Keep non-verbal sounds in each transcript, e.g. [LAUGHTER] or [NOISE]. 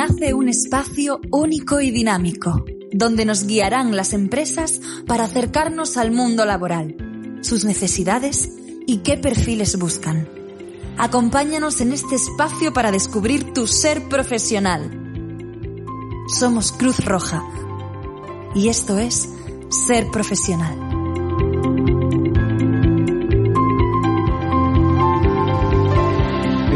Nace un espacio único y dinámico, donde nos guiarán las empresas para acercarnos al mundo laboral, sus necesidades y qué perfiles buscan. Acompáñanos en este espacio para descubrir tu ser profesional. Somos Cruz Roja y esto es Ser Profesional.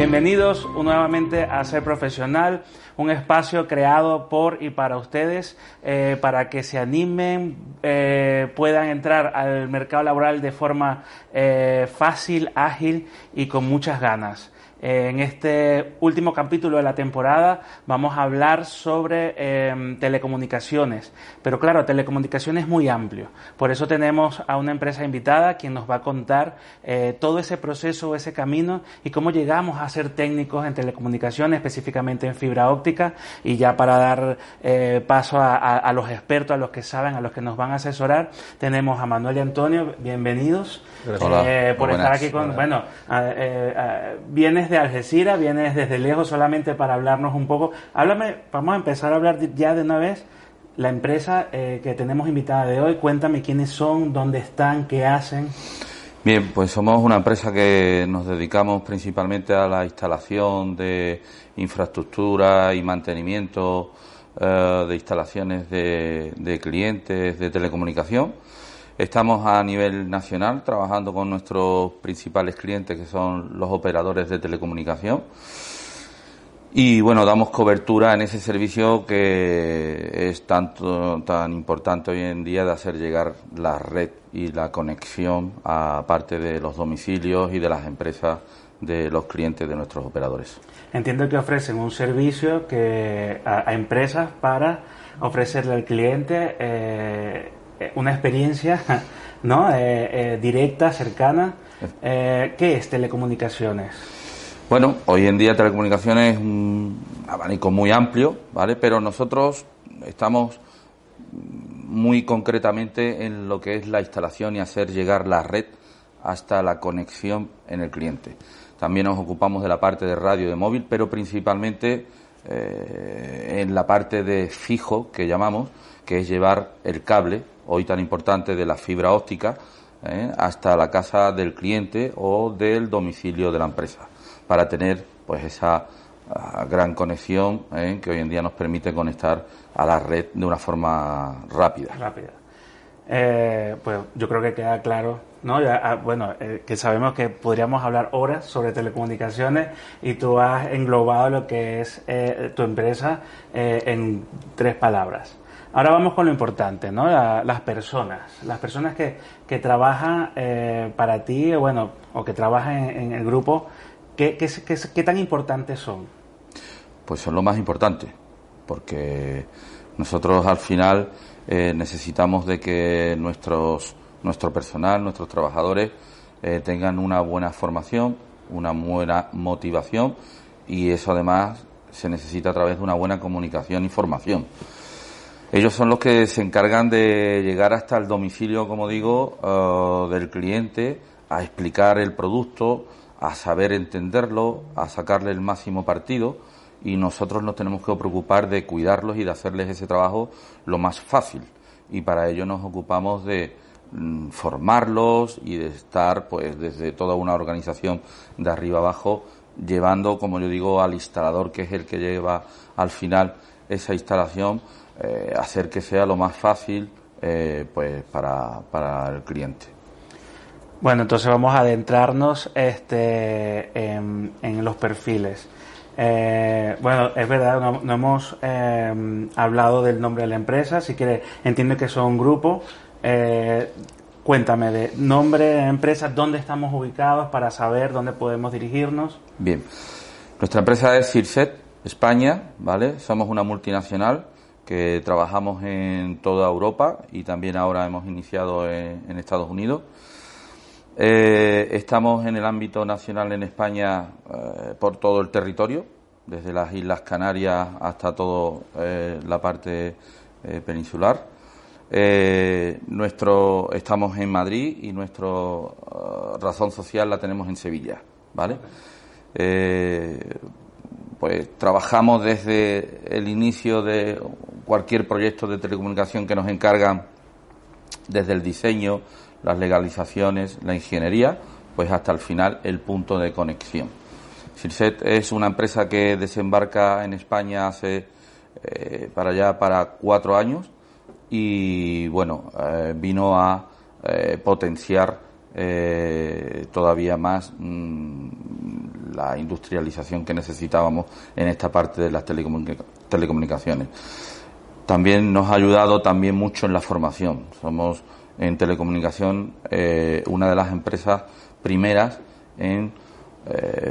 Bienvenidos nuevamente a Ser Profesional, un espacio creado por y para ustedes eh, para que se animen, eh, puedan entrar al mercado laboral de forma eh, fácil, ágil y con muchas ganas. En este último capítulo de la temporada vamos a hablar sobre em, telecomunicaciones, pero claro, telecomunicaciones es muy amplio. Por eso tenemos a una empresa invitada quien nos va a contar eh, todo ese proceso, ese camino y cómo llegamos a ser técnicos en telecomunicaciones, específicamente en fibra óptica. Y ya para dar eh, paso a, los expertos, a los que saben, a los que nos van a asesorar, tenemos a Manuel y Antonio. Bienvenidos eh, por estar aquí con. Bueno, vienes de de Algeciras, vienes desde lejos solamente para hablarnos un poco. Háblame, vamos a empezar a hablar ya de una vez. La empresa eh, que tenemos invitada de hoy, cuéntame quiénes son, dónde están, qué hacen. Bien, pues somos una empresa que nos dedicamos principalmente a la instalación de infraestructura y mantenimiento eh, de instalaciones de clientes de telecomunicación Estamos a nivel nacional trabajando con nuestros principales clientes que son los operadores de telecomunicación. Y bueno, damos cobertura en ese servicio que es tanto, tan importante hoy en día de hacer llegar la red y la conexión a parte de los domicilios y de las empresas de los clientes de nuestros operadores. Entiendo que ofrecen un servicio que a, empresas para ofrecerle al cliente eh, una experiencia [LAUGHS] ¿no? Eh, eh, directa, cercana. ¿Qué es telecomunicaciones? Bueno, hoy en día telecomunicaciones es un abanico muy amplio, ¿vale? Pero nosotros estamos muy concretamente en lo que es la instalación y hacer llegar la red hasta la conexión en el cliente. También nos ocupamos de la parte de radio de móvil, pero principalmente en la parte de fijo que llamamos, que es llevar el cable hoy tan importante de la fibra óptica, ¿eh? hasta la casa del cliente o del domicilio de la empresa, para tener pues esa ah, gran conexión ¿eh? que hoy en día nos permite conectar a la red de una forma rápida. Rápida. Eh, pues yo creo que queda claro, ¿no? Ah, bueno, que sabemos que podríamos hablar horas sobre telecomunicaciones y tú has englobado lo que es tu empresa en tres palabras. Ahora vamos con lo importante, ¿no? las personas, las personas que, que trabajan eh, para ti, bueno, o que trabajan en, el grupo, ¿qué, qué, qué, tan importantes son? Pues son lo más importante, porque nosotros al final eh, necesitamos de que nuestros, nuestro personal, nuestros trabajadores eh, tengan una buena formación, una buena motivación y eso además se necesita a través de una buena comunicación y formación. Ellos son los que se encargan de llegar hasta el domicilio, como digo, eh, del cliente, a explicar el producto, a saber entenderlo, a sacarle el máximo partido y nosotros nos tenemos que preocupar de cuidarlos y de hacerles ese trabajo lo más fácil. Y para ello nos ocupamos de mm, formarlos y de estar pues desde toda una organización de arriba abajo llevando, como yo digo, al instalador que es el que lleva al final esa instalación eh, hacer que sea lo más fácil eh, pues para, para, el cliente. Bueno, entonces vamos a adentrarnos este, en, los perfiles. Eh, bueno, es verdad, no, hemos hablado del nombre de la empresa, si quiere, entiendo que son un grupo. Cuéntame de nombre de empresa, dónde estamos ubicados para saber dónde podemos dirigirnos. Bien, nuestra empresa es Cirset España, ¿vale? Somos una multinacional que trabajamos en toda Europa y también ahora hemos iniciado en, Estados Unidos. Eh, estamos en el ámbito nacional en España eh, por todo el territorio, desde las Islas Canarias hasta toda eh, la parte peninsular. Nuestro, estamos en Madrid y nuestra razón social la tenemos en Sevilla, ¿vale? Pues trabajamos desde el inicio de cualquier proyecto de telecomunicación que nos encargan, desde el diseño, las legalizaciones, la ingeniería, pues hasta el final el punto de conexión. Cirset es una empresa que desembarca en España hace eh, para ya para cuatro años y bueno, eh, vino a eh, potenciar eh, todavía más mm, la industrialización que necesitábamos en esta parte de las telecomunicaciones. También nos ha ayudado también mucho en la formación. Somos en telecomunicación una de las empresas primeras en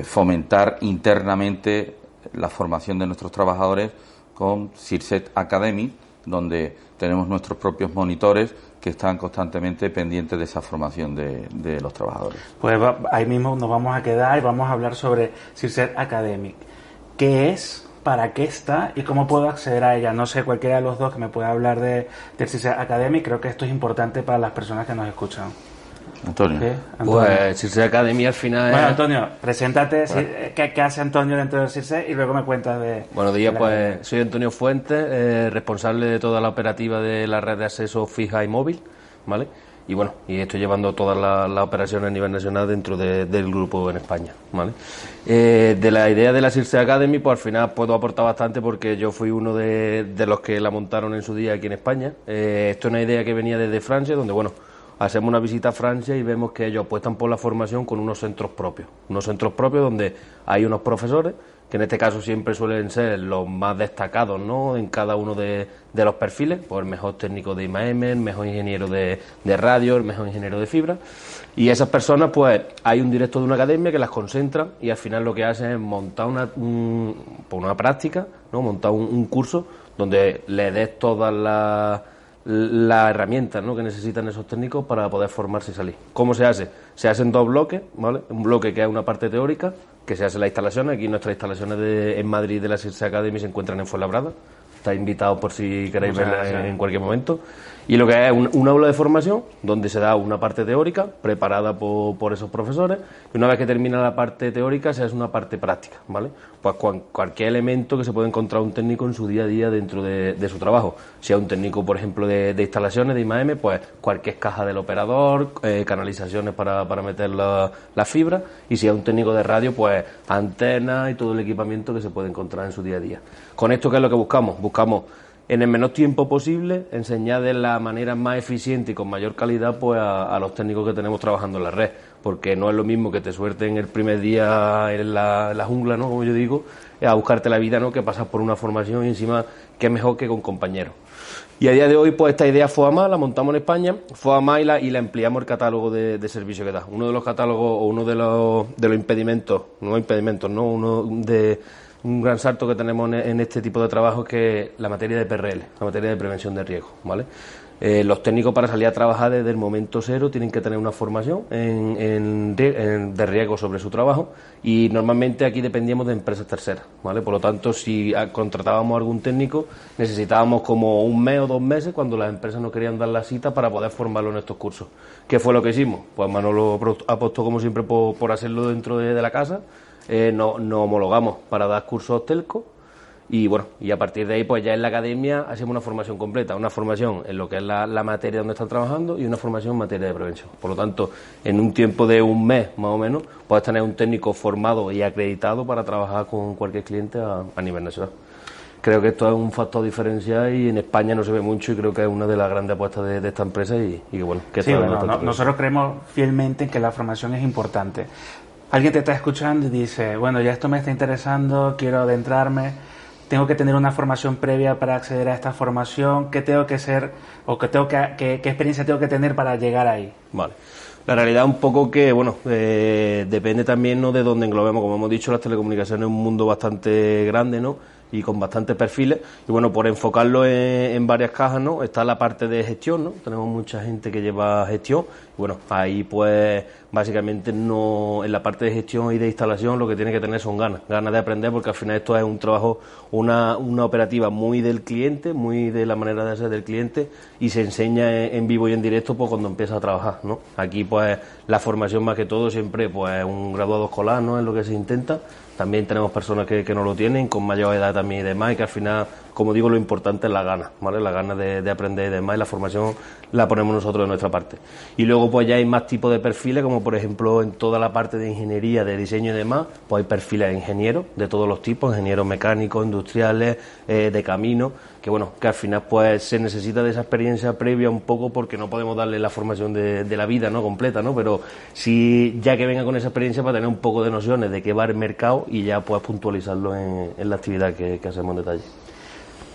fomentar internamente la formación de nuestros trabajadores con CIRSET Academy, donde tenemos nuestros propios monitores que están constantemente pendientes de esa formación de, los trabajadores. Pues ahí mismo nos vamos a quedar y vamos a hablar sobre CIRSET Academic. ¿Qué es? ¿Para qué está? ¿Y cómo puedo acceder a ella? No sé, cualquiera de los dos que me pueda hablar de, CIRSET Academic, creo que esto es importante para las personas que nos escuchan. Antonio. Pues Circe Academy al final. Bueno, Antonio, preséntate, ¿qué, hace Antonio dentro de Circe? Y luego me cuentas de. Buenos días, pues soy Antonio Fuentes, eh, responsable de toda la operativa de la red de acceso fija y móvil, ¿vale? Y bueno, y estoy llevando todas las operaciones a nivel nacional dentro del grupo en España, ¿vale? Eh, de la idea de la Circe Academy, pues al final puedo aportar bastante porque yo fui uno de, los que la montaron en su día aquí en España. Eh, esto es una idea que venía desde Francia, donde, bueno hacemos una visita a Francia y vemos que ellos apuestan por la formación con unos centros propios. Unos centros propios donde hay unos profesores, que en este caso siempre suelen ser los más destacados ¿no? en cada uno de, los perfiles, por el mejor técnico de IMAM, el mejor ingeniero de, radio, el mejor ingeniero de fibra. Y esas personas, pues hay un director de una academia que las concentra y al final lo que hacen es montar una, pues, una práctica, ¿no? montar un curso donde le des todas las la herramienta ¿no? que necesitan esos técnicos para poder formarse y salir. ¿Cómo se hace? Se hace en dos bloques, ¿vale? Un bloque que es una parte teórica, que se hace en las instalaciones. Aquí nuestras instalaciones de, en Madrid de la CIRSE Academy se encuentran en Fuenlabrada. Está invitado por si queréis verla en, cualquier momento. Y lo que es un, aula de formación donde se da una parte teórica preparada por, por, esos profesores y una vez que termina la parte teórica se hace una parte práctica, ¿vale? Pues cualquier elemento que se puede encontrar un técnico en su día a día dentro de, su trabajo. Si es un técnico, por ejemplo, de, instalaciones de IMAM, pues cualquier caja del operador, eh, canalizaciones para, para meter la, la, fibra y si es un técnico de radio, pues antenas y todo el equipamiento que se puede encontrar en su día a día. Con esto, ¿qué es lo que buscamos? Buscamos en el menor tiempo posible, enseñar de la manera más eficiente y con mayor calidad pues a, los técnicos que tenemos trabajando en la red, porque no es lo mismo que te suelten el primer día en la, jungla, ¿no? como yo digo, a buscarte la vida, ¿no? que pasas por una formación y encima que es mejor que con compañeros. Y a día de hoy, pues esta idea fue a más, la montamos en España, fue a más y la, y la ampliamos el catálogo de, de servicio que da. Uno de los catálogos o uno de los, de los impedimentos, no impedimentos, no, uno de un gran salto que tenemos en este tipo de trabajo es que la materia de PRL, la materia de prevención de riesgo, ¿vale? Eh, los técnicos para salir a trabajar desde el momento cero tienen que tener una formación en, de riesgo sobre su trabajo y normalmente aquí dependíamos de empresas terceras, ¿vale? Por lo tanto, si contratábamos a algún técnico, necesitábamos como un mes o dos meses cuando las empresas no querían dar la cita para poder formarlo en estos cursos. ¿Qué fue lo que hicimos? Pues Manolo apostó como siempre por, hacerlo dentro de la casa eh, nos no homologamos para dar cursos telco y bueno, y a partir de ahí pues ya en la academia hacemos una formación completa, una formación en lo que es la, materia donde están trabajando y una formación en materia de prevención. Por lo tanto, en un tiempo de un mes más o menos, puedes tener un técnico formado y acreditado para trabajar con cualquier cliente a, nivel nacional. Creo que esto es un factor diferencial y en España no se ve mucho y creo que es una de las grandes apuestas de, esta empresa y, que bueno, que sí, nosotros creemos fielmente en que la formación es importante alguien te está escuchando y dice, bueno, ya esto me está interesando, quiero adentrarme, tengo que tener una formación previa para acceder a esta formación, qué tengo que ser o qué, tengo que, qué, experiencia tengo que tener para llegar ahí. Vale. La realidad un poco que, bueno, eh, depende también ¿no? de dónde englobemos. Como hemos dicho, las telecomunicaciones es un mundo bastante grande, ¿no? Y con bastantes perfiles. Y bueno, por enfocarlo en, varias cajas, ¿no? Está la parte de gestión, ¿no? Tenemos mucha gente que lleva gestión. Y bueno, ahí pues básicamente no en la parte de gestión y de instalación lo que tiene que tener son ganas, ganas de aprender porque al final esto es un trabajo, una, una operativa muy del cliente, muy de la manera de hacer del cliente y se enseña en, vivo y en directo pues cuando empieza a trabajar, ¿no? Aquí pues la formación más que todo siempre pues un graduado escolar, ¿no? Es lo que se intenta también tenemos personas que, que no lo tienen, con mayor edad también y demás, y que al final, como digo, lo importante es la gana, ¿vale? La gana de, de aprender y demás, y la formación la ponemos nosotros de nuestra parte. Y luego, pues ya hay más tipos de perfiles, como por ejemplo en toda la parte de ingeniería, de diseño y demás, pues hay perfiles de ingenieros de todos los tipos, ingenieros mecánicos, industriales, eh, de camino que bueno, que al final pues se necesita de esa experiencia previa un poco porque no podemos darle la formación de, de la vida, ¿no? Completa, ¿no? Pero sí, ya que venga con esa experiencia para tener un poco de nociones de qué va el mercado y ya pues puntualizarlo en, en la actividad que, hacemos en detalle.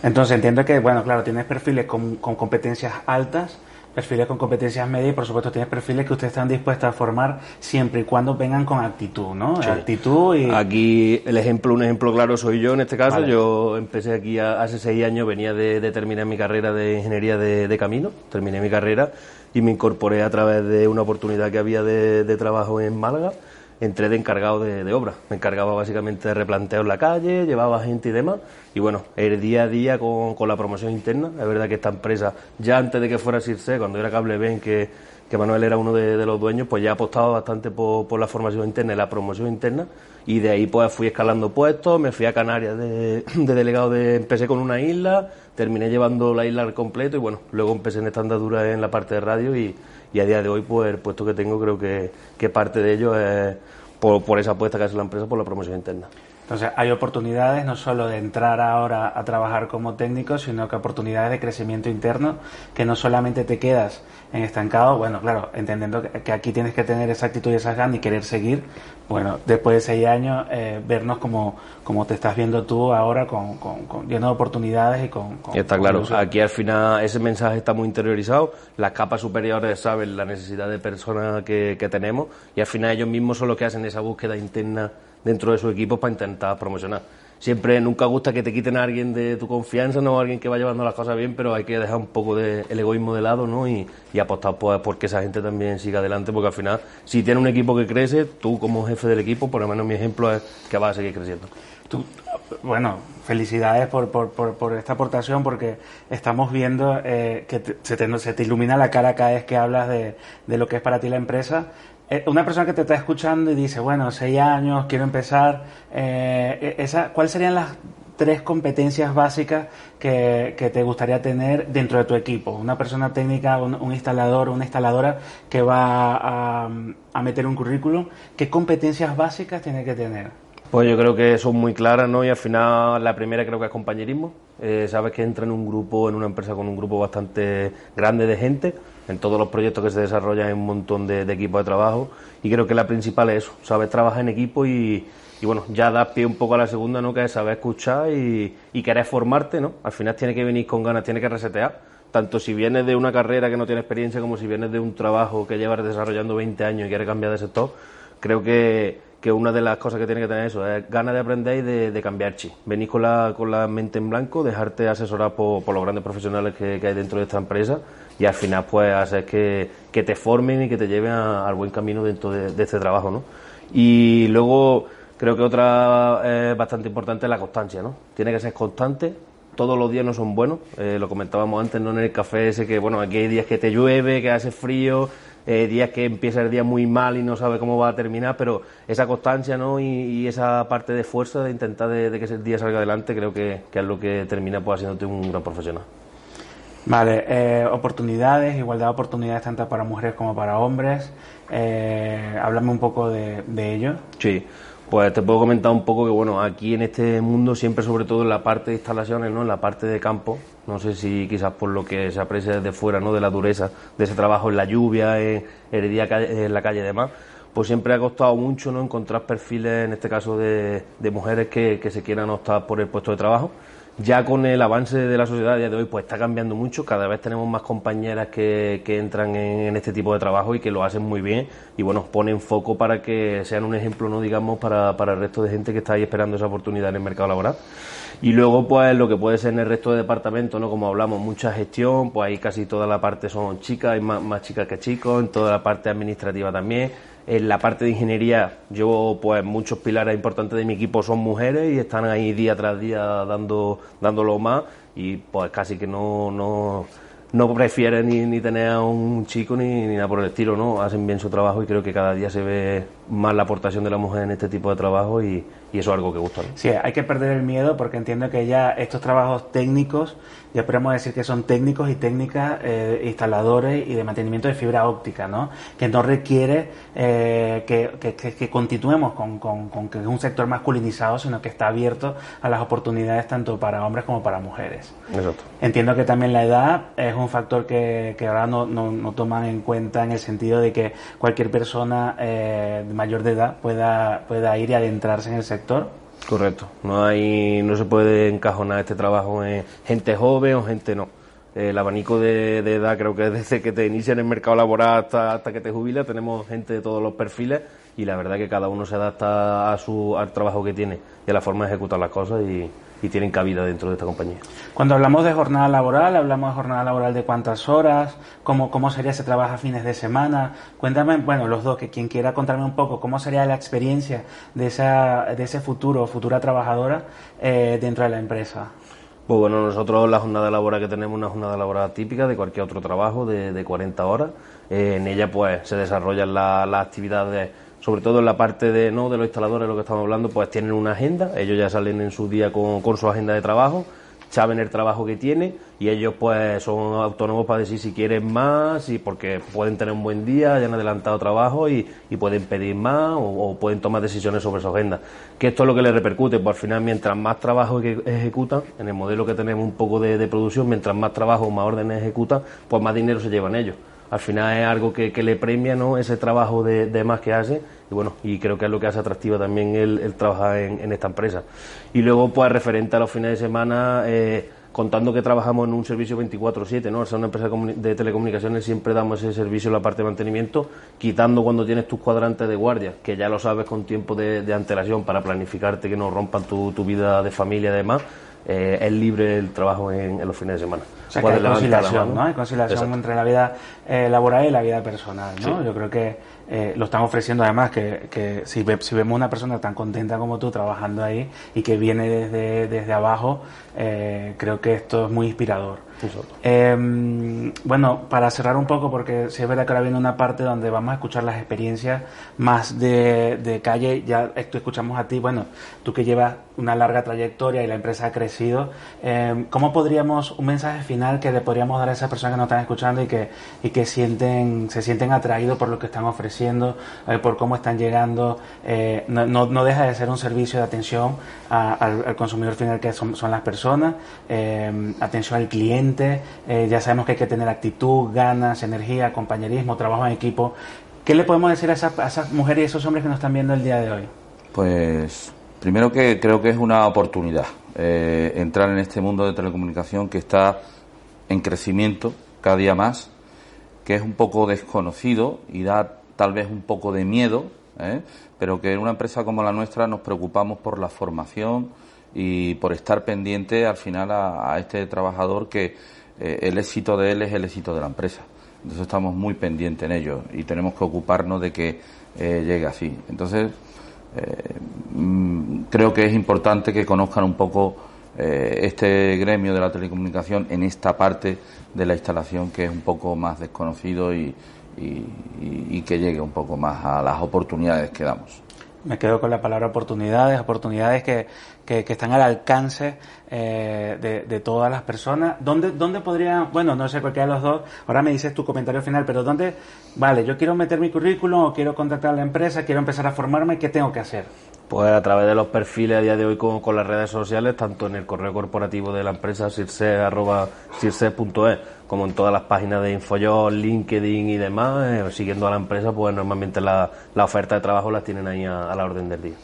Entonces entiendo que, bueno, claro, tienes perfiles con competencias altas, perfiles con competencias medias y por supuesto tienes perfiles que ustedes están dispuestos a formar siempre y cuando vengan con actitud, ¿no? Sí. Actitud y... Aquí el ejemplo, un ejemplo claro soy yo en este caso. Vale. Yo empecé aquí a, hace seis años, venía de, de, terminar mi carrera de ingeniería de, de, camino, terminé mi carrera y me incorporé a través de una oportunidad que había de, de trabajo en Málaga entré de encargado de, de, obra. Me encargaba básicamente de replanteo en la calle, llevaba gente y demás. Y bueno, el día a día con, con la promoción interna. Es verdad que esta empresa, ya antes de que fuera Circe, cuando era Cable Ben, que, que Manuel era uno de, los dueños, pues ya apostaba bastante por, por, la formación interna y la promoción interna. Y de ahí pues fui escalando puestos, me fui a Canarias de, [CLEARS THROAT] de delegado de... Empecé con una isla, terminé llevando la isla al completo y bueno, luego empecé en esta andadura en la parte de radio y y a día de hoy pues el puesto que tengo creo que, que parte de ello es por, por esa apuesta que hace la empresa por la promoción interna. Entonces, hay oportunidades no solo de entrar ahora a trabajar como técnico, sino que oportunidades de crecimiento interno, que no solamente te quedas en estancado, bueno, claro, entendiendo que aquí tienes que tener esa actitud y esas ganas y querer seguir, bueno, después de seis años, eh, vernos como, como te estás viendo tú ahora, con, con, con lleno de oportunidades y con... con está claro, aquí al final ese mensaje está muy interiorizado, las capas superiores saben la necesidad de personas que, que tenemos y al final ellos mismos son los que hacen esa búsqueda interna dentro de su equipo para intentar promocionar. Siempre nunca gusta que te quiten a alguien de tu confianza, no alguien que va llevando las cosas bien, pero hay que dejar un poco de el egoísmo de lado, ¿no? Y, apostar pues, por que esa gente también siga adelante, porque al final, si tiene un equipo que crece, tú como jefe del equipo, por lo menos mi ejemplo es que vas a seguir creciendo. Tú, bueno, felicidades por, por, por, por, esta aportación porque estamos viendo eh, que se, te, se, te, ilumina la cara cada vez que hablas de, de, lo que es para ti la empresa. Eh, una persona que te está escuchando y dice, bueno, seis años, quiero empezar, eh, esa, ¿cuáles serían las tres competencias básicas que, que, te gustaría tener dentro de tu equipo? Una persona técnica, un, un instalador, una instaladora que va a, a meter un currículum, ¿qué competencias básicas tiene que tener? Pues yo creo que son muy claras, ¿no? Y al final la primera creo que es compañerismo. Eh, sabes que entra en un grupo, en una empresa con un grupo bastante grande de gente. En todos los proyectos que se desarrollan hay un montón de, de equipos de trabajo. Y creo que la principal es eso, sabes trabajar en equipo y, y bueno, ya das pie un poco a la segunda, ¿no? Que es saber escuchar y, y querer formarte, ¿no? Al final tiene que venir con ganas, tiene que resetear. Tanto si vienes de una carrera que no tiene experiencia como si vienes de un trabajo que llevas desarrollando 20 años y quieres cambiar de sector, creo que que una de las cosas que tiene que tener eso es ganas de aprender y de, cambiar chi. Venir con la, con la mente en blanco, dejarte asesorar por, por los grandes profesionales que, que, hay dentro de esta empresa y al final pues hacer que, que te formen y que te lleven a, al buen camino dentro de, de, este trabajo, ¿no? Y luego creo que otra eh, bastante importante es la constancia, ¿no? Tiene que ser constante, todos los días no son buenos, eh, lo comentábamos antes, ¿no? En el café ese que, bueno, aquí hay días que te llueve, que hace frío, eh, días que empieza el día muy mal y no sabe cómo va a terminar, pero esa constancia ¿no? y, y esa parte de fuerza de intentar de, de, que ese día salga adelante creo que, que es lo que termina pues, haciéndote un gran profesional. Vale, eh, oportunidades, igualdad de oportunidades tanto para mujeres como para hombres. Eh, háblame un poco de, de ello. Sí. Pues te puedo comentar un poco que bueno, aquí en este mundo siempre sobre todo en la parte de instalaciones, ¿no? En la parte de campo, no sé si quizás por lo que se aprecia desde fuera, ¿no? De la dureza de ese trabajo en la lluvia, en, en la calle y demás, pues siempre ha costado mucho no encontrar perfiles, en este caso de, mujeres que, que se quieran optar por el puesto de trabajo ya con el avance de la sociedad a día de hoy, pues está cambiando mucho. Cada vez tenemos más compañeras que, que entran en, este tipo de trabajo y que lo hacen muy bien. Y bueno, ponen foco para que sean un ejemplo, no digamos, para, para el resto de gente que está ahí esperando esa oportunidad en el mercado laboral. Y luego, pues lo que puede ser en el resto de departamentos, ¿no? Como hablamos, mucha gestión, pues ahí casi toda la parte son chicas, hay más, más chicas que chicos, en toda la parte administrativa también en la parte de ingeniería, yo, pues muchos pilares importantes de mi equipo son mujeres y están ahí día tras día dando, dándolo más y pues casi que no, no, no prefieren ni, ni tener a un chico ni, ni, nada por el estilo, ¿no? Hacen bien su trabajo y creo que cada día se ve más la aportación de la mujer en este tipo de trabajo y, y eso es algo que gusta. Sí, hay que perder el miedo porque entiendo que ya estos trabajos técnicos, ya podemos decir que son técnicos y técnicas, eh, instaladores y de mantenimiento de fibra óptica, ¿no? Que no requiere eh, que, que, continuemos con, con, con, que es un sector masculinizado, sino que está abierto a las oportunidades tanto para hombres como para mujeres. Exacto. Entiendo que también la edad es un factor que, que ahora no, no, no, toman en cuenta en el sentido de que cualquier persona eh, mayor de edad pueda, pueda ir y adentrarse en el sector Correcto. No hay, no se puede encajonar este trabajo en gente joven o gente no. El abanico de, edad creo que desde que te inicia en el mercado laboral hasta, hasta que te jubilas tenemos gente de todos los perfiles y la verdad que cada uno se adapta a su, al trabajo que tiene y a la forma de ejecutar las cosas y, y tienen cabida dentro de esta compañía. Cuando hablamos de jornada laboral, hablamos de jornada laboral de cuántas horas, cómo, cómo sería ese trabajo a fines de semana. Cuéntame, bueno, los dos, que quien quiera contarme un poco cómo sería la experiencia de, esa, de ese futuro o futura trabajadora eh, dentro de la empresa. Pues bueno, nosotros la jornada laboral que tenemos es una jornada laboral típica de cualquier otro trabajo de, de 40 horas. Eh, en ella pues se desarrollan las actividades sobre todo en la parte de, ¿no? de los instaladores, lo que estamos hablando, pues tienen una agenda, ellos ya salen en su día con, con su agenda de trabajo, saben el trabajo que tienen y ellos pues son autónomos para decir si quieren más y porque pueden tener un buen día, ya han adelantado trabajo y, pueden pedir más o, pueden tomar decisiones sobre su agenda. Que esto es lo que les repercute, pues al final mientras más trabajo ejecutan, en el modelo que tenemos un poco de, de producción, mientras más trabajo más órdenes ejecutan, pues más dinero se llevan ellos al final es algo que, le premia ¿no? ese trabajo de, más que hace. Y bueno y creo que es lo que hace atractiva también el, trabajar en, esta empresa. Y luego pues referente a los fines de semana eh, contando que trabajamos en un servicio 24/7 no al ser una empresa de telecomunicaciones siempre damos ese servicio en la parte de mantenimiento quitando cuando tienes tus cuadrantes de guardia que ya lo sabes con tiempo de, antelación para planificarte que no rompan tu, tu vida de familia y demás eh, es libre el trabajo en, los fines de semana. O sea, que hay conciliación, ¿no? Hay conciliación entre la vida eh, laboral y la vida personal, ¿no? Yo creo que eh, lo están ofreciendo además que, que si, si, vemos una persona tan contenta como tú trabajando ahí y que viene desde, desde abajo, eh, creo que esto es muy inspirador. Eh, bueno, para cerrar un poco, porque si es verdad que ahora viene una parte donde vamos a escuchar las experiencias más de, de calle, ya esto escuchamos a ti, bueno, tú que llevas una larga trayectoria y la empresa ha crecido, eh, ¿cómo podríamos, un mensaje final que le podríamos dar a esas personas que nos están escuchando y que, y que sienten, se sienten atraídos por lo que están ofreciendo, eh, por cómo están llegando? Eh, no, no, deja de ser un servicio de atención al, consumidor final que son, las personas, atención al cliente, eh, ya sabemos que hay que tener actitud, ganas, energía, compañerismo, trabajo en equipo. ¿Qué le podemos decir a esas, mujeres y esos hombres que nos están viendo el día de hoy? Pues primero que creo que es una oportunidad eh, entrar en este mundo de telecomunicación que está en crecimiento cada día más, que es un poco desconocido y da tal vez un poco de miedo, ¿eh? pero que en una empresa como la nuestra nos preocupamos por la formación, y por estar pendiente al final a, este trabajador que eh, el éxito de él es el éxito de la empresa. Entonces estamos muy pendientes en ello y tenemos que ocuparnos de que eh, llegue así. Entonces mm, creo que es importante que conozcan un poco este gremio de la telecomunicación en esta parte de la instalación que es un poco más desconocido y que llegue un poco más a las oportunidades que damos me quedo con la palabra oportunidades, oportunidades que, que, están al alcance eh, de, todas las personas. ¿Dónde, ¿Dónde podría, bueno, no sé cualquiera de los dos, ahora me dices tu comentario final, pero ¿dónde, vale, yo quiero meter mi currículum o quiero contactar a la empresa, quiero empezar a formarme, ¿qué tengo que hacer? Pues a través de los perfiles a día de hoy con, con las redes sociales, tanto en el correo corporativo de la empresa circe.es como en todas las páginas de Infoyol, LinkedIn y demás, eh, siguiendo a la empresa, pues normalmente la, la oferta de trabajo las tienen ahí a la orden del día.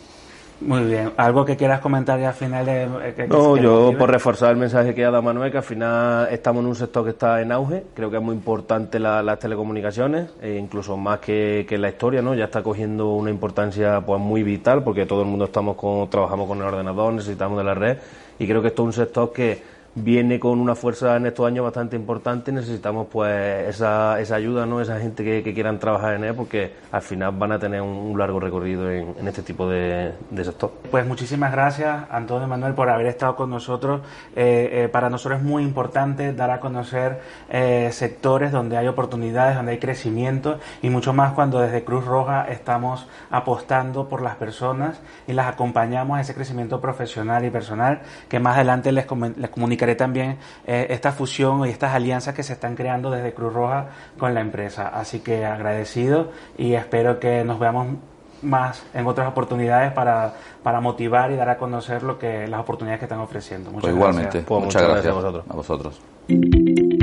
Muy bien. ¿Algo que quieras comentar ya al final? De, eh, no, yo por reforzar el mensaje que ha dado Manuel, que al final estamos en un sector que está en auge. Creo que es muy importante las telecomunicaciones, e incluso más que, que, la historia, ¿no? Ya está cogiendo una importancia pues muy vital porque todo el mundo estamos con, trabajamos con el ordenador, necesitamos de la red y creo que esto es un sector que viene con una fuerza en estos años bastante importante y necesitamos pues esa, esa ayuda, ¿no? esa gente que, que, quieran trabajar en él porque al final van a tener un, largo recorrido en, en, este tipo de, de, sector. Pues muchísimas gracias Antonio Manuel por haber estado con nosotros. Eh, eh, para nosotros es muy importante dar a conocer eh, sectores donde hay oportunidades, donde hay crecimiento y mucho más cuando desde Cruz Roja estamos apostando por las personas y las acompañamos a ese crecimiento profesional y personal que más adelante les, les comunicaré también eh, esta fusión y estas alianzas que se están creando desde Cruz Roja con la empresa. Así que agradecido y espero que nos veamos más en otras oportunidades para, para motivar y dar a conocer lo que las oportunidades que están ofreciendo. Muchas pues igualmente, pues muchas, gracias, a vosotros. A vosotros.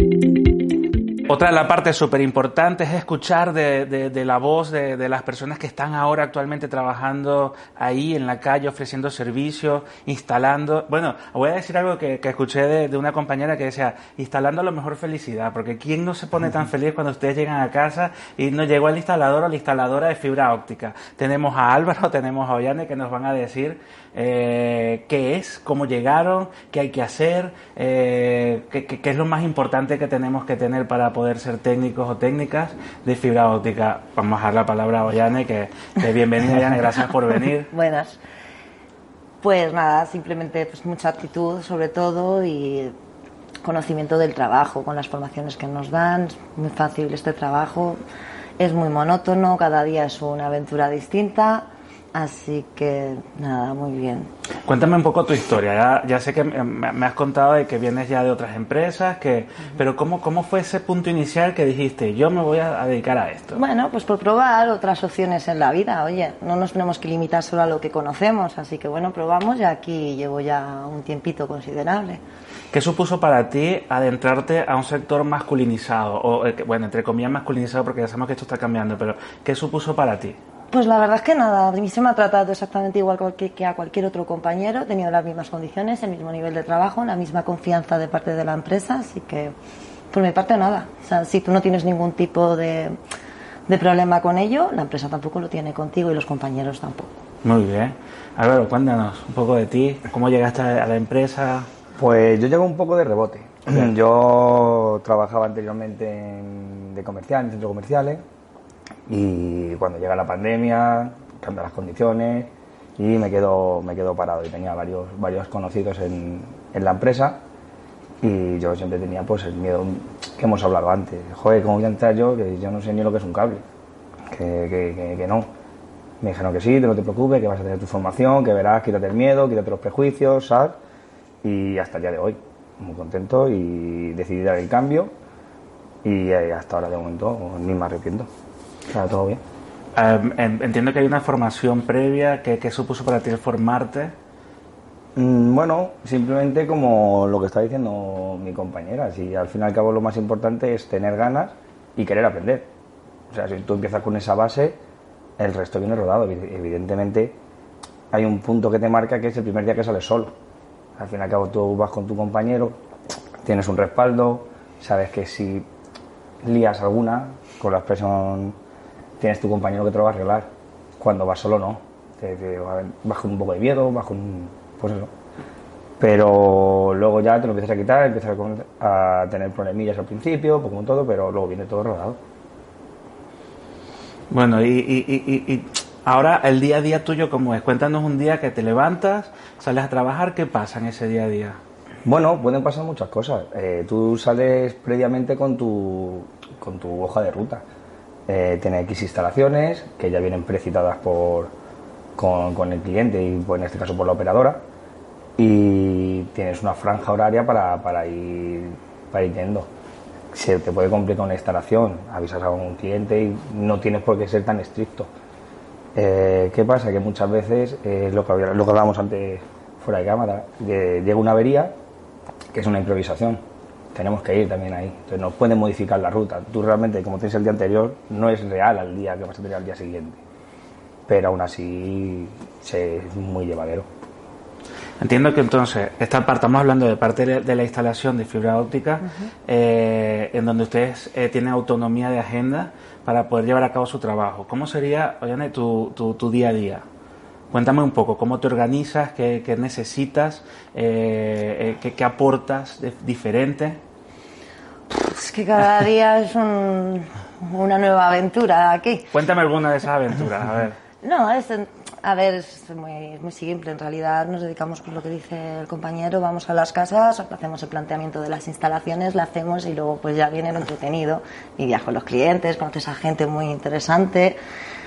Otra de la parte súper importante es escuchar de, de, la voz de, de, las personas que están ahora actualmente trabajando ahí en la calle, ofreciendo servicios, instalando. Bueno, voy a decir algo que, que escuché de, una compañera que decía, instalando a lo mejor felicidad, porque ¿quién no se pone tan feliz cuando ustedes llegan a casa y no llegó el instalador o la instaladora de fibra óptica? Tenemos a Álvaro, [LAUGHS] tenemos a Ollane que nos van a decir eh, qué es, cómo llegaron, qué hay que hacer, eh, qué, qué, es lo más importante que tenemos que tener para poder ser técnicos o técnicas de fibra óptica. Vamos a dar la palabra a Ollane, que, que bienvenida, gracias por venir. [LAUGHS] Buenas. Pues nada, simplemente pues mucha actitud sobre todo y conocimiento del trabajo con las formaciones que nos dan. Es muy fácil este trabajo, es muy monótono, cada día es una aventura distinta Así que nada, muy bien. Cuéntame un poco tu historia. Ya, sé que me, has contado de que vienes ya de otras empresas, que, pero ¿cómo, ¿cómo fue ese punto inicial que dijiste, yo me voy a, dedicar a esto? Bueno, pues por probar otras opciones en la vida. Oye, no nos tenemos que limitar solo a lo que conocemos, así que bueno, probamos y aquí llevo ya un tiempito considerable. ¿Qué supuso para ti adentrarte a un sector masculinizado? O, eh, bueno, entre comillas masculinizado porque ya sabemos que esto está cambiando, pero ¿qué supuso para ti? Pues la verdad es que nada, a mí se me ha tratado exactamente igual que a cualquier otro compañero, he tenido las mismas condiciones, el mismo nivel de trabajo, la misma confianza de parte de la empresa, así que por mi parte nada. O sea, si tú no tienes ningún tipo de, de problema con ello, la empresa tampoco lo tiene contigo y los compañeros tampoco. Muy bien. Álvaro, cuéntanos un poco de ti, cómo llegaste a la empresa. Pues yo llego un poco de rebote. Yo trabajaba anteriormente en, de comercial, en centros comerciales y cuando llega la pandemia, cambian las condiciones y me quedo, me quedo parado. Y tenía varios, varios conocidos en, en la empresa y yo siempre tenía pues el miedo que hemos hablado antes. Joder, ¿cómo voy a entrar yo? Que yo no sé ni lo que es un cable. Que, que, no. Me dijeron que sí, no te preocupes, que vas a tener tu formación, que verás, quítate el miedo, quítate los prejuicios, ¿sabes? Y hasta el día de hoy, muy contento y decidí dar el cambio y eh, hasta ahora de momento ni me arrepiento. Claro, todo bien. entiendo que hay una formación previa. ¿Qué, supuso para ti el formarte? Mm, bueno, simplemente como lo que está diciendo mi compañera. Si al fin y al cabo lo más importante es tener ganas y querer aprender. O sea, si tú empiezas con esa base, el resto viene rodado. Evidentemente, hay un punto que te marca que es el primer día que sales solo. Al fin y al cabo, tú vas con tu compañero, tienes un respaldo, sabes que si lías alguna con la expresión tienes tu compañero que te lo va a arreglar. Cuando vas solo, no. vas con un poco de miedo, vas con. Pues eso. Pero luego ya te lo empiezas a quitar, empiezas a, tener problemillas al principio, pues como todo, pero luego viene todo rodado. Bueno, y, ahora el día a día tuyo, ¿cómo es? Cuéntanos un día que te levantas, sales a trabajar, ¿qué pasa en ese día a día? Bueno, pueden pasar muchas cosas. Eh, tú sales previamente con tu, con tu hoja de ruta eh, tiene X instalaciones que ya vienen precitadas por, con, el cliente y pues, en este caso por la operadora y tienes una franja horaria para, para, ir, para ir yendo. Se te puede complicar una instalación, avisas a un cliente y no tienes por qué ser tan estricto. Eh, ¿Qué pasa? Que muchas veces, eh, lo, que lo que hablábamos antes fuera de cámara, llega una avería, que es una improvisación. Tenemos que ir también ahí. Entonces nos pueden modificar la ruta. Tú realmente, como tienes el día anterior, no es real al día que vas a tener al día siguiente. Pero aún así se- es muy llevadero. Entiendo que entonces, esta parte, estamos hablando de parte de de la instalación de fibra óptica, eh, en donde ustedes eh, tienen autonomía de agenda para poder llevar a cabo su trabajo. ¿Cómo sería, Oyane, tu, tu, tu día a día? Cuéntame un poco, ¿cómo te organizas? ¿Qué, qué necesitas? Eh, eh, ¿qué, qué aportas de diferente? Es que cada [LAUGHS] día es un- una nueva aventura aquí. Cuéntame alguna de esas aventuras, a ver. [LAUGHS] No, es, a ver, es muy, simple. En realidad nos dedicamos, por lo que dice el compañero, vamos a las casas, hacemos el planteamiento de las instalaciones, la hacemos y luego pues ya viene lo entretenido. Y viajo con los clientes, conoces a gente muy interesante.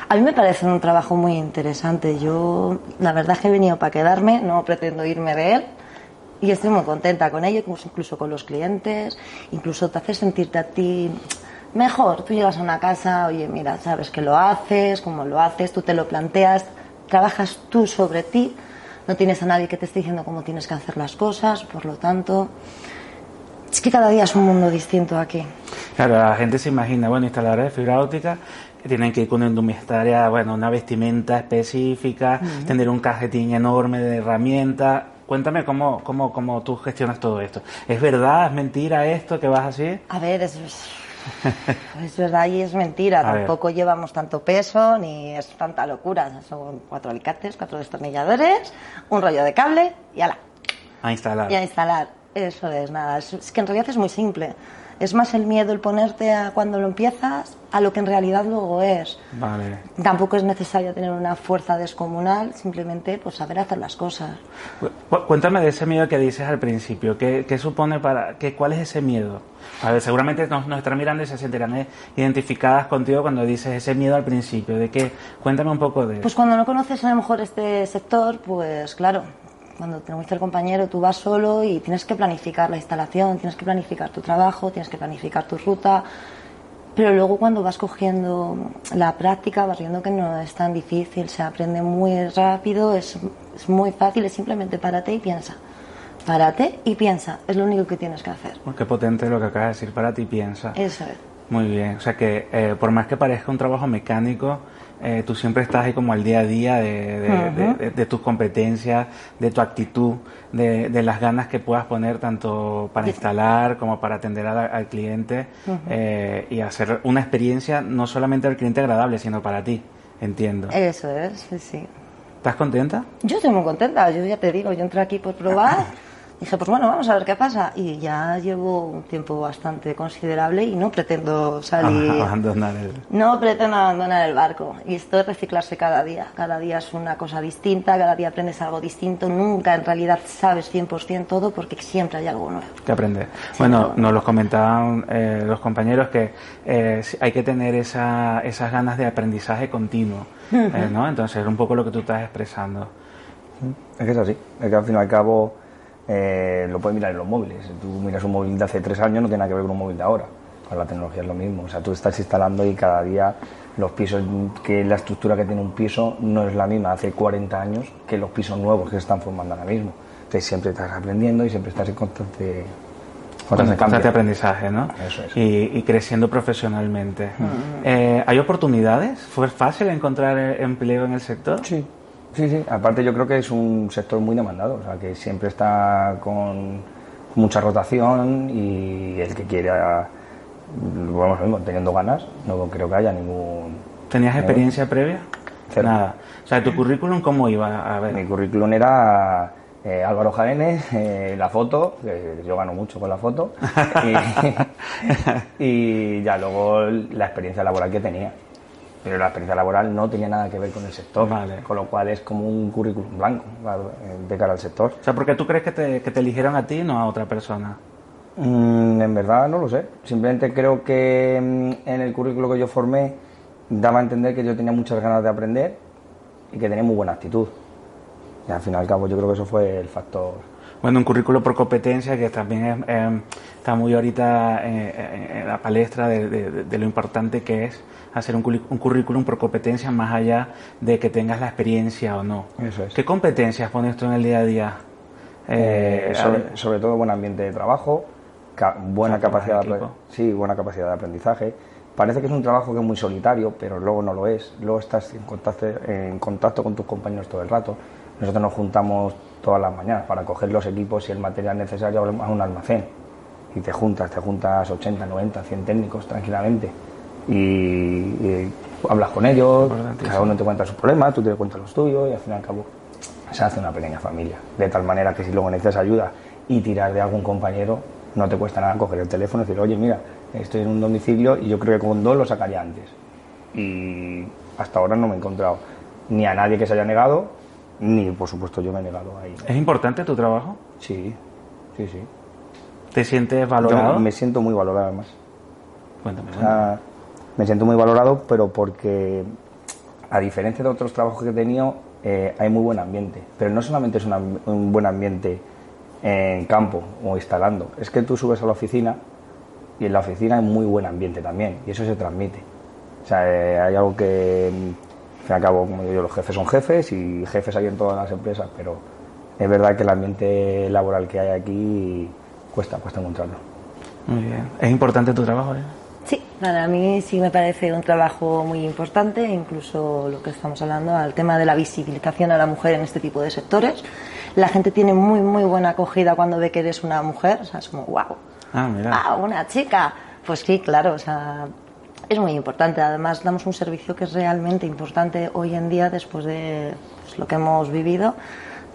A mí me parece un trabajo muy interesante. Yo, la verdad que he venido para quedarme, no pretendo irme de él. Y estoy muy contenta con ello, incluso con los clientes, incluso te hace sentirte a ti mejor. Tú llegas a una casa, oye, mira, sabes que lo haces, cómo lo haces, tú te lo planteas, trabajas tú sobre ti, no tienes a nadie que te esté diciendo cómo tienes que hacer las cosas, por lo tanto, es que cada día es un mundo distinto aquí. Claro, la gente se imagina, bueno, instaladores de fibra óptica tienen que ir con indumentaria, bueno, una vestimenta específica, tener un cajetín enorme de herramientas. Cuéntame cómo, cómo, cómo tú gestionas todo esto. ¿Es verdad? ¿Es mentira esto que vas así? A ver, es, es verdad y es mentira. [LAUGHS] A ver. Tampoco llevamos tanto peso ni es tanta locura. Son cuatro alicates, cuatro destornilladores, un rollo de cable y ala, A instalar. y a instalar. Eso es nada. Es, que en realidad es muy simple. Es más el miedo el ponerte a cuando lo empiezas a lo que en realidad luego es. Vale. Tampoco es necesario tener una fuerza descomunal, simplemente pues saber hacer las cosas. Cu- Cuéntame de ese miedo que dices al principio. ¿Qué, qué supone para.? Qué, ¿Cuál es ese miedo? A ver, seguramente nos, nos estarán mirando y se sentirán eh, identificadas contigo cuando dices ese miedo al principio. ¿De qué? Cuéntame un poco de. Pues cuando no conoces a lo mejor este sector, pues claro, cuando te dice el compañero, tú vas solo y tienes que planificar la instalación, tienes que planificar tu trabajo, tienes que planificar tu ruta. Pero luego cuando vas cogiendo la práctica, vas viendo que no es tan difícil, se aprende muy rápido, es, es muy fácil, es simplemente párate y piensa. Párate y piensa, es lo único que tienes que hacer. Oh, Qué potente lo que acabas de decir para ti, piensa. Eso es. Muy bien, o sea que eh, por más que parezca un trabajo mecánico, eh, tú siempre estás ahí como al día a día de, de- de- de- de tus competencias, de tu actitud, de, de las ganas que puedas poner tanto para instalar como para atender a al cliente eh, y hacer una experiencia no solamente al cliente agradable, sino para ti, entiendo. Eso es, sí, sí. ¿Estás contenta? Yo estoy muy contenta, yo ya te digo, yo entré aquí por probar, [LAUGHS] dije, pues bueno, vamos a ver qué pasa. Y ya llevo un tiempo bastante considerable y no pretendo salir, [LAUGHS] Abandonar el... no pretendo abandonar el barco. Y esto es reciclarse cada día, cada día es una cosa distinta, cada día aprendes algo distinto, nunca en realidad sabes 100% todo porque siempre hay algo nuevo. que aprender. Bueno, nos los comentaban eh, los compañeros que eh, hay que tener esa, esas ganas de aprendizaje continuo, eh, ¿no? Entonces, es un poco lo que tú estás expresando. Es que es así, es que al fin y al cabo eh, lo puedes mirar en los móviles. Tú miras un móvil de hace tres años, no tiene nada que ver con un móvil de ahora. Con la tecnología es lo mismo. O sea, tú estás instalando y cada día los pisos, que la estructura que tiene un piso no es la misma hace 40 años que los pisos nuevos que se están formando ahora mismo. Entonces siempre estás aprendiendo y siempre estás en constante, constante aprendizaje, ¿no? Eso es. Y, y creciendo profesionalmente. Eh, ¿Hay oportunidades? ¿Fue fácil encontrar eh, empleo en el sector? Sí, sí, sí. Aparte yo creo que es un sector muy demandado, o sea, que siempre está con mucha rotación y el que quiera, vamos, mismo, teniendo ganas, no creo que haya ningún... ¿Tenías experiencia previa? Cero. Nada. O sea, ¿tu currículum cómo iba? A ver. Mi currículum era eh, Álvaro Jaénes, [LAUGHS] eh, la foto, que yo gano mucho con la foto, [LAUGHS] y, [LAUGHS] y ya luego la experiencia laboral que tenía. Pero la experiencia laboral no tenía nada que ver con el sector, Vale. con lo cual es como un currículum blanco eh, de cara al sector. O sea, ¿por qué tú crees que te, que te eligieron a ti y no a otra persona? Mm, en verdad no lo sé. Simplemente creo que mm, en el currículo que yo formé daba a entender que yo tenía muchas ganas de aprender y que tenía muy buena actitud. Y al fin y al cabo yo creo que eso fue el factor. Bueno, un currículo por competencia que también eh, está muy ahorita en, la palestra de, lo importante que es hacer un, currículum por competencia más allá de que tengas la experiencia o no. Eso es. ¿Qué competencias pones tú en el día a día? Eh, sobre, todo buen ambiente de trabajo, buena capacidad de, sí, buena capacidad de aprendizaje. Parece que es un trabajo que es muy solitario, pero luego no lo es. Luego estás en contacto, en contacto con tus compañeros todo el rato. Nosotros nos juntamos todas las mañanas para coger los equipos y el material necesario a un almacén. Y te juntas, te juntas 80, 90, 100 técnicos tranquilamente. Y, hablas con ellos, cada uno te cuenta sus problemas, tú te cuentas los tuyos y al fin y al cabo se hace una pequeña familia. De tal manera que si luego necesitas ayuda y tirar de algún compañero, no te cuesta nada coger el teléfono y decir, oye, mira, estoy en un domicilio y yo creo que con dos lo sacaría antes. Y hasta ahora no me he encontrado ni a nadie que se haya negado, ni por supuesto yo me he negado ahí. ¿Es importante tu trabajo? Sí, sí, sí. ¿Te sientes valorado? me siento muy valorado además. Cuéntame. me siento muy valorado, pero porque a diferencia de otros trabajos que he tenido, eh, hay muy buen ambiente. Pero no solamente es un buen ambiente en campo o instalando, es que tú subes a la oficina y en la oficina hay muy buen ambiente también y eso se transmite. O sea, eh, hay algo que, al fin y al cabo, como digo, los jefes son jefes y jefes hay en todas las empresas, pero es verdad que el ambiente laboral que hay aquí cuesta, cuesta encontrarlo. Muy bien. ¿Es importante tu trabajo? Eh? Sí, para mí sí me parece un trabajo muy importante, incluso lo que estamos hablando, al tema de la visibilización a la mujer en este tipo de sectores. La gente tiene muy, muy buena acogida cuando ve que eres una mujer, o sea, es como, wow, ah, mira. ah una chica. Pues sí, claro, o sea, es muy importante. Además, damos un servicio que es realmente importante hoy en día después de pues, lo que hemos vivido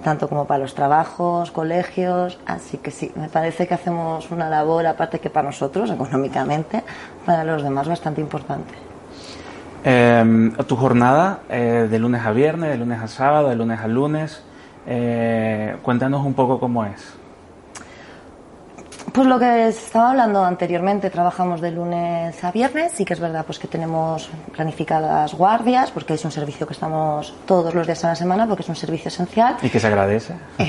tanto como para los trabajos, colegios, así que sí, me parece que hacemos una labor, aparte que para nosotros, económicamente, para los demás bastante importante. Em, tu jornada eh, de lunes a viernes, de lunes a sábado, de lunes a lunes, eh, cuéntanos un poco cómo es. Pues lo que estaba hablando anteriormente, trabajamos de lunes a viernes, sí que es verdad pues que tenemos planificadas guardias, porque es un servicio que estamos todos los días a la semana, porque es un servicio esencial. Y que se agradece. [LAUGHS] que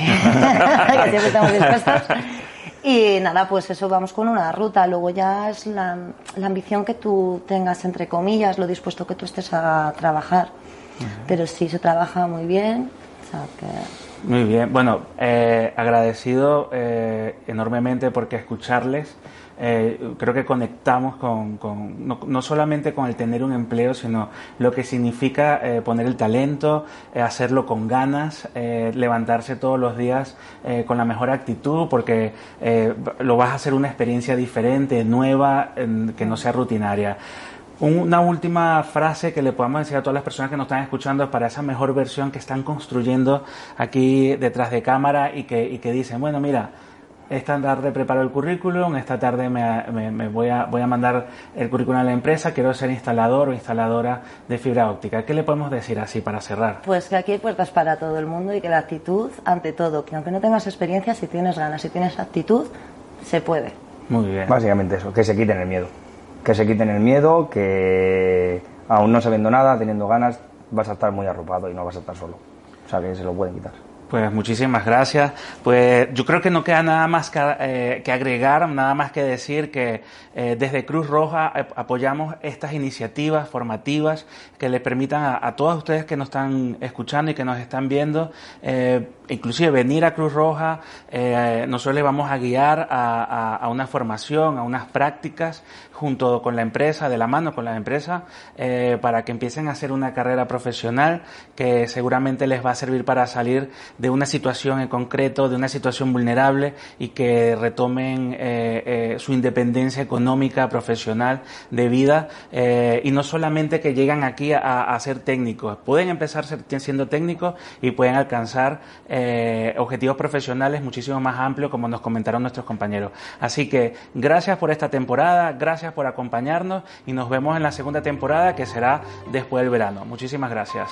siempre estamos dispuestos. Y nada, pues eso vamos con una ruta. Luego ya es la, la, ambición que tú tengas, entre comillas, lo dispuesto que tú estés a trabajar. Pero sí se trabaja muy bien. O sea que muy bien, bueno, eh, agradecido eh, enormemente porque escucharles, eh, creo que conectamos con, no, solamente con el tener un empleo, sino lo que significa poner el talento, hacerlo con ganas, levantarse todos los días con la mejor actitud, porque lo vas a hacer una experiencia diferente, nueva, que no sea rutinaria. Una última frase que le podamos decir a todas las personas que nos están escuchando para esa mejor versión que están construyendo aquí detrás de cámara y que, y que dicen, bueno, mira, esta tarde preparo el currículum, esta tarde me, voy, a, voy a mandar el currículum a la empresa, quiero ser instalador o instaladora de fibra óptica. ¿Qué le podemos decir así para cerrar? Pues que aquí hay puertas para todo el mundo y que la actitud, ante todo, que aunque no tengas experiencia, si tienes ganas, si tienes actitud, se puede. Muy bien. Básicamente eso, que se quiten el miedo que se quiten el miedo, que aún no sabiendo nada, teniendo ganas, vas a estar muy arropado y no vas a estar solo. O sea que se lo pueden quitar. Pues muchísimas gracias. Pues yo creo que no queda nada más que, eh, agregar, nada más que decir que eh, desde Cruz Roja apoyamos estas iniciativas formativas que le permitan a, todos ustedes que nos están escuchando y que nos están viendo, eh, inclusive venir a Cruz Roja, nosotros les vamos a guiar a, a, una formación, a unas prácticas junto con la empresa, de la mano con la empresa, para que empiecen a hacer una carrera profesional que seguramente les va a servir para salir de una situación en concreto, de una situación vulnerable y que retomen eh, eh, su independencia económica, profesional, de vida eh, y no solamente que llegan aquí a, ser técnicos, pueden empezar siendo técnicos y pueden alcanzar objetivos profesionales muchísimo más amplios como nos comentaron nuestros compañeros. Así que gracias por esta temporada, gracias por acompañarnos y nos vemos en la segunda temporada que será después del verano. Muchísimas gracias.